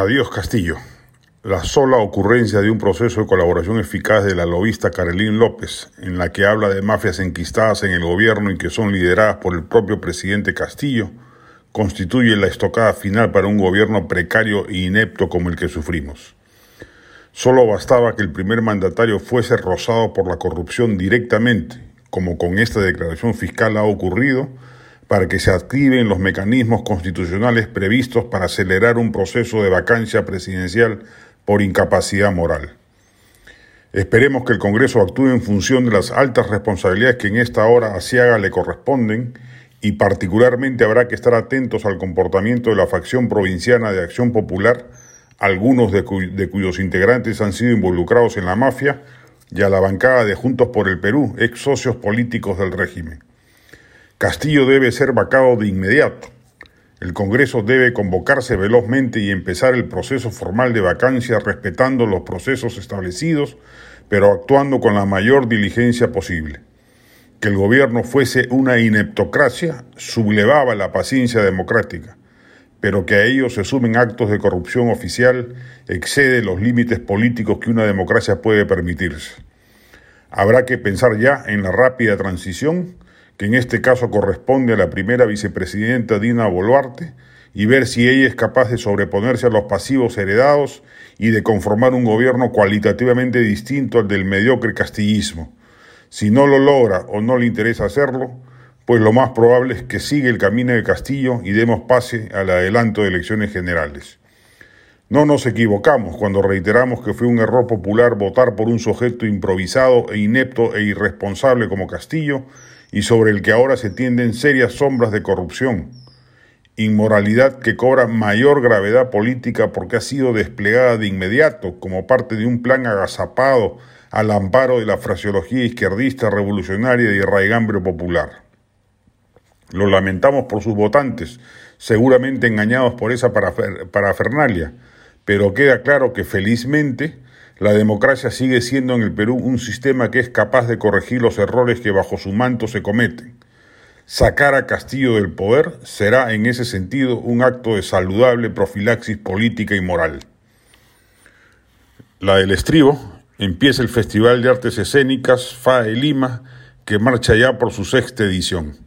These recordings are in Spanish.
Adiós Castillo. La sola ocurrencia de un proceso de colaboración eficaz de la lobista Carolín López, en la que habla de mafias enquistadas en el gobierno y que son lideradas por el propio presidente Castillo, constituye la estocada final para un gobierno precario e inepto como el que sufrimos. Solo bastaba que el primer mandatario fuese rozado por la corrupción directamente, como con esta declaración fiscal ha ocurrido, para que se activen los mecanismos constitucionales previstos para acelerar un proceso de vacancia presidencial por incapacidad moral. Esperemos que el Congreso actúe en función de las altas responsabilidades que en esta hora asiaga le corresponden y particularmente habrá que estar atentos al comportamiento de la facción provinciana de Acción Popular, algunos de, de cuyos integrantes han sido involucrados en la mafia, y a la bancada de Juntos por el Perú, ex socios políticos del régimen. Castillo debe ser vacado de inmediato. El Congreso debe convocarse velozmente y empezar el proceso formal de vacancia respetando los procesos establecidos, pero actuando con la mayor diligencia posible. Que el gobierno fuese una ineptocracia sublevaba la paciencia democrática, pero que a ello se sumen actos de corrupción oficial excede los límites políticos que una democracia puede permitirse. Habrá que pensar ya en la rápida transición que en este caso corresponde a la primera vicepresidenta Dina Boluarte, y ver si ella es capaz de sobreponerse a los pasivos heredados y de conformar un gobierno cualitativamente distinto al del mediocre castillismo. Si no lo logra o no le interesa hacerlo, pues lo más probable es que siga el camino de Castillo y demos pase al adelanto de elecciones generales. No nos equivocamos cuando reiteramos que fue un error popular votar por un sujeto improvisado e inepto e irresponsable como Castillo y sobre el que ahora se tienden serias sombras de corrupción, inmoralidad que cobra mayor gravedad política porque ha sido desplegada de inmediato como parte de un plan agazapado al amparo de la fraseología izquierdista revolucionaria y raigambre popular. Lo lamentamos por sus votantes, seguramente engañados por esa parafernalia, pero queda claro que felizmente la democracia sigue siendo en el Perú un sistema que es capaz de corregir los errores que bajo su manto se cometen. Sacar a Castillo del poder será en ese sentido un acto de saludable profilaxis política y moral. La del estribo empieza el Festival de Artes Escénicas FAE Lima, que marcha ya por su sexta edición.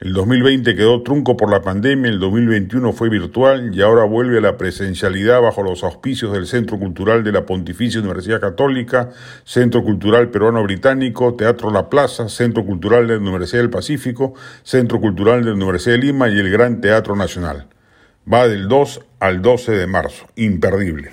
El 2020 quedó trunco por la pandemia, el 2021 fue virtual y ahora vuelve a la presencialidad bajo los auspicios del Centro Cultural de la Pontificia Universidad Católica, Centro Cultural Peruano Británico, Teatro La Plaza, Centro Cultural de la Universidad del Pacífico, Centro Cultural de la Universidad de Lima y el Gran Teatro Nacional. Va del 2 al 12 de marzo, imperdible.